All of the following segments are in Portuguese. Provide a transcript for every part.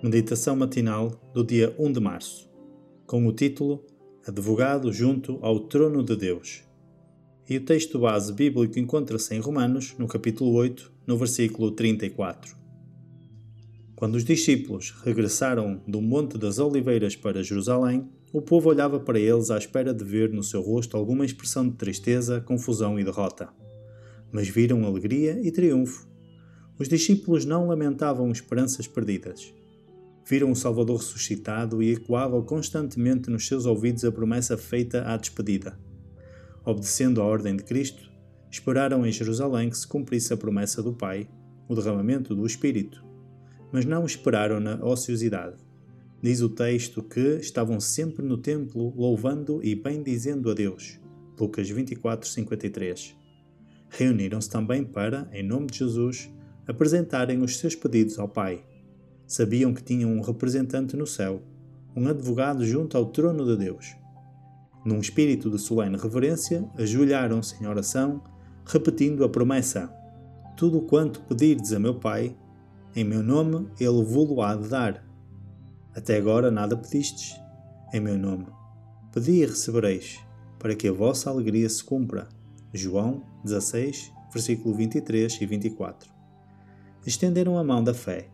Meditação matinal do dia 1 de março, com o título Advogado junto ao trono de Deus. E o texto base bíblico encontra-se em Romanos, no capítulo 8, no versículo 34. Quando os discípulos regressaram do Monte das Oliveiras para Jerusalém, o povo olhava para eles à espera de ver no seu rosto alguma expressão de tristeza, confusão e derrota. Mas viram alegria e triunfo. Os discípulos não lamentavam esperanças perdidas viram o Salvador ressuscitado e ecoava constantemente nos seus ouvidos a promessa feita à despedida. Obedecendo à ordem de Cristo, esperaram em Jerusalém que se cumprisse a promessa do Pai, o derramamento do Espírito, mas não esperaram na ociosidade. Diz o texto que estavam sempre no templo louvando e bendizendo a Deus. Lucas 24, 53. Reuniram-se também para, em nome de Jesus, apresentarem os seus pedidos ao Pai sabiam que tinham um representante no céu, um advogado junto ao trono de Deus. Num espírito de solene reverência, ajoelharam-se em oração, repetindo a promessa: Tudo quanto pedirdes a meu Pai, em meu nome ele vou-lo há de dar. Até agora nada pedistes, em meu nome. Pedi e recebereis, para que a vossa alegria se cumpra. João 16, versículo 23 e 24. Estenderam a mão da fé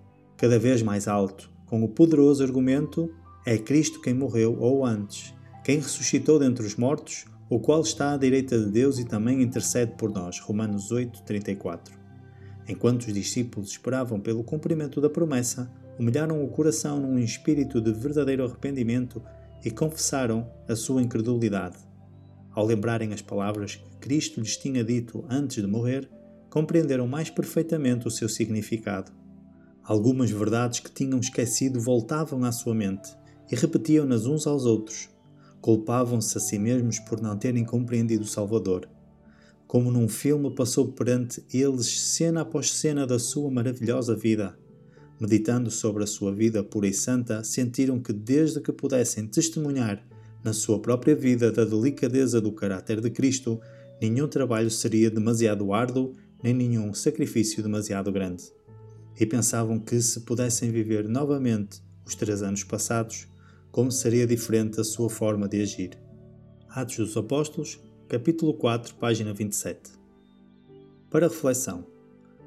cada vez mais alto, com o poderoso argumento: é Cristo quem morreu ou antes, quem ressuscitou dentre os mortos, o qual está à direita de Deus e também intercede por nós. Romanos 8, 34. Enquanto os discípulos esperavam pelo cumprimento da promessa, humilharam o coração num espírito de verdadeiro arrependimento e confessaram a sua incredulidade. Ao lembrarem as palavras que Cristo lhes tinha dito antes de morrer, compreenderam mais perfeitamente o seu significado. Algumas verdades que tinham esquecido voltavam à sua mente e repetiam-nas uns aos outros. Culpavam-se a si mesmos por não terem compreendido o Salvador. Como num filme passou perante eles cena após cena da sua maravilhosa vida. Meditando sobre a sua vida pura e santa, sentiram que desde que pudessem testemunhar na sua própria vida da delicadeza do caráter de Cristo, nenhum trabalho seria demasiado árduo, nem nenhum sacrifício demasiado grande e pensavam que se pudessem viver novamente os três anos passados, como seria diferente a sua forma de agir. Atos dos Apóstolos, capítulo 4, página 27. Para reflexão,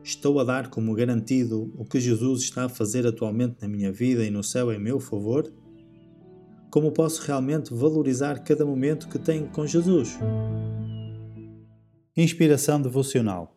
estou a dar como garantido o que Jesus está a fazer atualmente na minha vida e no céu em meu favor? Como posso realmente valorizar cada momento que tenho com Jesus? Inspiração devocional